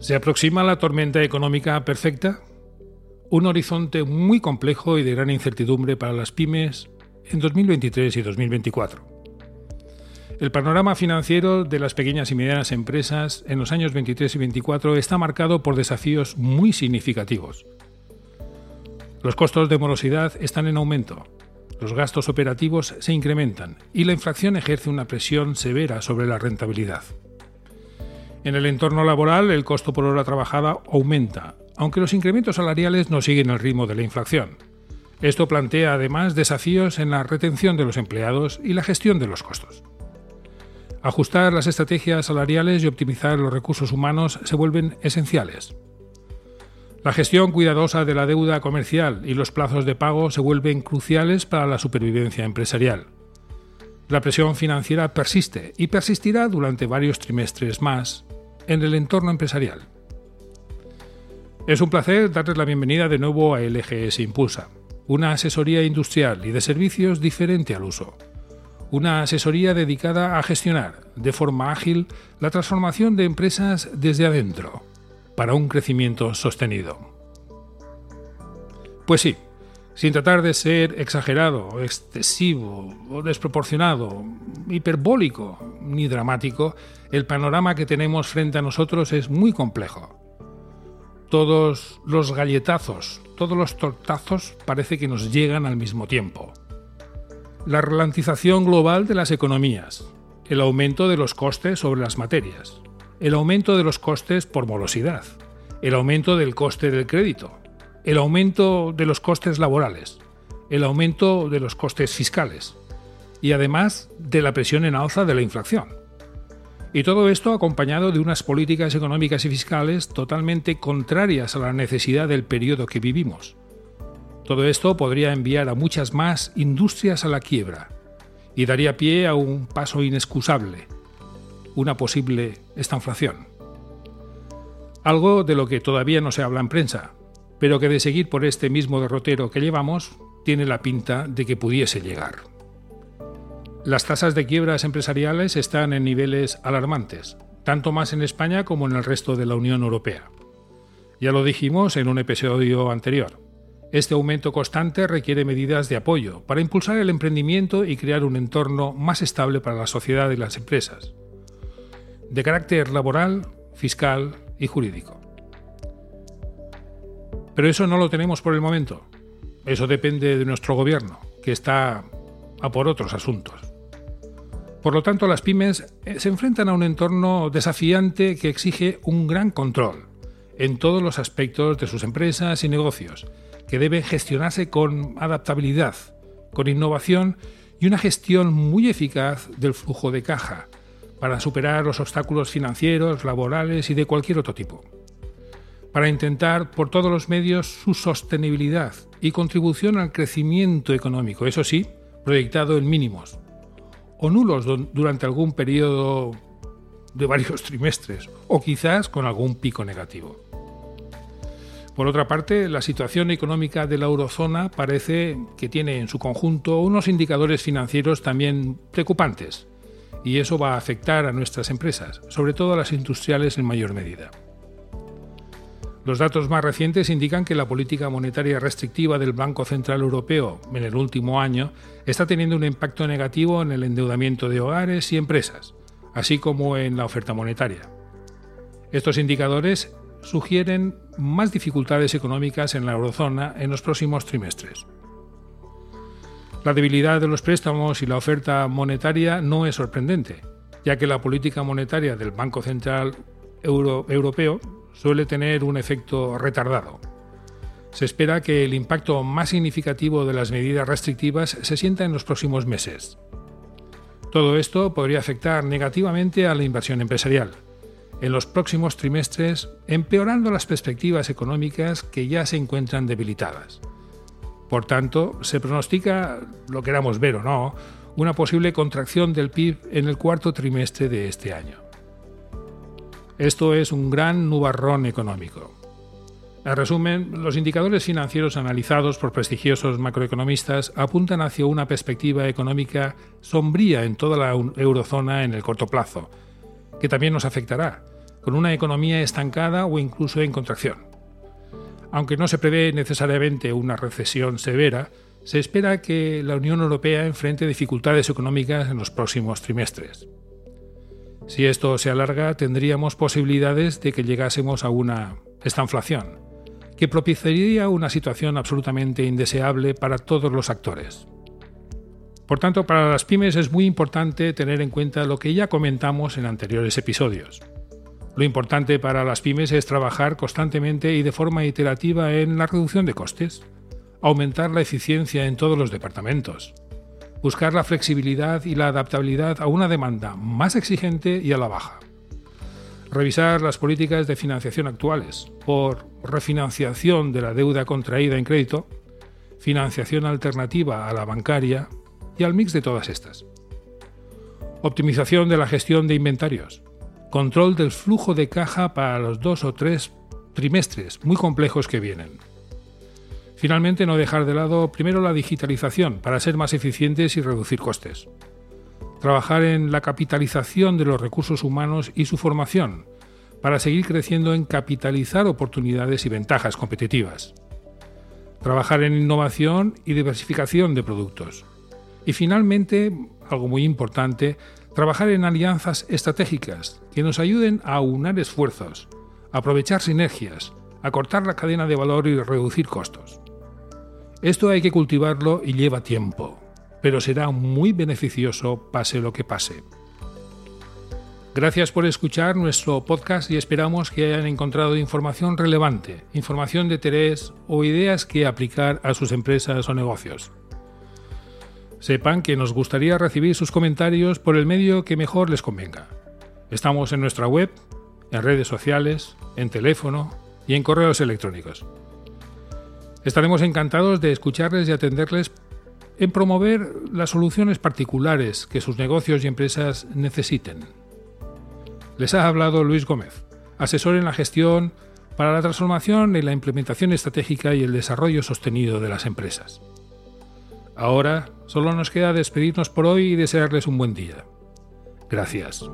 ¿Se aproxima la tormenta económica perfecta? Un horizonte muy complejo y de gran incertidumbre para las pymes en 2023 y 2024. El panorama financiero de las pequeñas y medianas empresas en los años 23 y 24 está marcado por desafíos muy significativos. Los costos de morosidad están en aumento, los gastos operativos se incrementan y la inflación ejerce una presión severa sobre la rentabilidad. En el entorno laboral, el costo por hora trabajada aumenta, aunque los incrementos salariales no siguen el ritmo de la inflación. Esto plantea además desafíos en la retención de los empleados y la gestión de los costos. Ajustar las estrategias salariales y optimizar los recursos humanos se vuelven esenciales. La gestión cuidadosa de la deuda comercial y los plazos de pago se vuelven cruciales para la supervivencia empresarial. La presión financiera persiste y persistirá durante varios trimestres más en el entorno empresarial. Es un placer darles la bienvenida de nuevo a LGS Impulsa, una asesoría industrial y de servicios diferente al uso. Una asesoría dedicada a gestionar de forma ágil la transformación de empresas desde adentro, para un crecimiento sostenido. Pues sí, sin tratar de ser exagerado, excesivo desproporcionado, hiperbólico ni dramático, el panorama que tenemos frente a nosotros es muy complejo. Todos los galletazos, todos los tortazos parece que nos llegan al mismo tiempo. La ralentización global de las economías, el aumento de los costes sobre las materias, el aumento de los costes por morosidad, el aumento del coste del crédito, el aumento de los costes laborales, el aumento de los costes fiscales y además de la presión en alza de la inflación. Y todo esto acompañado de unas políticas económicas y fiscales totalmente contrarias a la necesidad del periodo que vivimos. Todo esto podría enviar a muchas más industrias a la quiebra y daría pie a un paso inexcusable, una posible estanflación. Algo de lo que todavía no se habla en prensa, pero que de seguir por este mismo derrotero que llevamos, tiene la pinta de que pudiese llegar. Las tasas de quiebras empresariales están en niveles alarmantes, tanto más en España como en el resto de la Unión Europea. Ya lo dijimos en un episodio anterior. Este aumento constante requiere medidas de apoyo para impulsar el emprendimiento y crear un entorno más estable para la sociedad y las empresas, de carácter laboral, fiscal y jurídico. Pero eso no lo tenemos por el momento. Eso depende de nuestro gobierno, que está a por otros asuntos. Por lo tanto, las pymes eh, se enfrentan a un entorno desafiante que exige un gran control en todos los aspectos de sus empresas y negocios, que deben gestionarse con adaptabilidad, con innovación y una gestión muy eficaz del flujo de caja para superar los obstáculos financieros, laborales y de cualquier otro tipo para intentar por todos los medios su sostenibilidad y contribución al crecimiento económico, eso sí, proyectado en mínimos o nulos durante algún periodo de varios trimestres o quizás con algún pico negativo. Por otra parte, la situación económica de la eurozona parece que tiene en su conjunto unos indicadores financieros también preocupantes, y eso va a afectar a nuestras empresas, sobre todo a las industriales en mayor medida. Los datos más recientes indican que la política monetaria restrictiva del Banco Central Europeo en el último año está teniendo un impacto negativo en el endeudamiento de hogares y empresas, así como en la oferta monetaria. Estos indicadores sugieren más dificultades económicas en la eurozona en los próximos trimestres. La debilidad de los préstamos y la oferta monetaria no es sorprendente, ya que la política monetaria del Banco Central Europeo suele tener un efecto retardado. Se espera que el impacto más significativo de las medidas restrictivas se sienta en los próximos meses. Todo esto podría afectar negativamente a la inversión empresarial en los próximos trimestres, empeorando las perspectivas económicas que ya se encuentran debilitadas. Por tanto, se pronostica, lo queramos ver o no, una posible contracción del PIB en el cuarto trimestre de este año. Esto es un gran nubarrón económico. En resumen, los indicadores financieros analizados por prestigiosos macroeconomistas apuntan hacia una perspectiva económica sombría en toda la eurozona en el corto plazo, que también nos afectará, con una economía estancada o incluso en contracción. Aunque no se prevé necesariamente una recesión severa, se espera que la Unión Europea enfrente dificultades económicas en los próximos trimestres. Si esto se alarga, tendríamos posibilidades de que llegásemos a una estanflación, que propiciaría una situación absolutamente indeseable para todos los actores. Por tanto, para las pymes es muy importante tener en cuenta lo que ya comentamos en anteriores episodios. Lo importante para las pymes es trabajar constantemente y de forma iterativa en la reducción de costes, aumentar la eficiencia en todos los departamentos, buscar la flexibilidad y la adaptabilidad a una demanda más exigente y a la baja. Revisar las políticas de financiación actuales por refinanciación de la deuda contraída en crédito, financiación alternativa a la bancaria y al mix de todas estas. Optimización de la gestión de inventarios. Control del flujo de caja para los dos o tres trimestres muy complejos que vienen Finalmente, no dejar de lado primero la digitalización para ser más eficientes y reducir costes. Trabajar en la capitalización de los recursos humanos y su formación para seguir creciendo en capitalizar oportunidades y ventajas competitivas. Trabajar en innovación y diversificación de productos. Y finalmente, algo muy importante, trabajar en alianzas estratégicas que nos ayuden a aunar esfuerzos, aprovechar sinergias, a cortar la cadena de valor y reducir costos. Esto hay que cultivarlo y lleva tiempo, pero será muy beneficioso pase lo que pase. Gracias por escuchar nuestro podcast y esperamos que hayan encontrado información relevante, información de interés o ideas que aplicar a sus empresas o negocios. Sepan que nos gustaría recibir sus comentarios por el medio que mejor les convenga. Estamos en nuestra web, en redes sociales, en teléfono y en correos electrónicos. Estaremos encantados de escucharles y atenderles en promover las soluciones particulares que sus negocios y empresas necesiten. Les ha hablado Luis Gómez, asesor en la gestión para la transformación y la implementación estratégica y el desarrollo sostenido de las empresas. Ahora solo nos queda despedirnos por hoy y desearles un buen día. Gracias.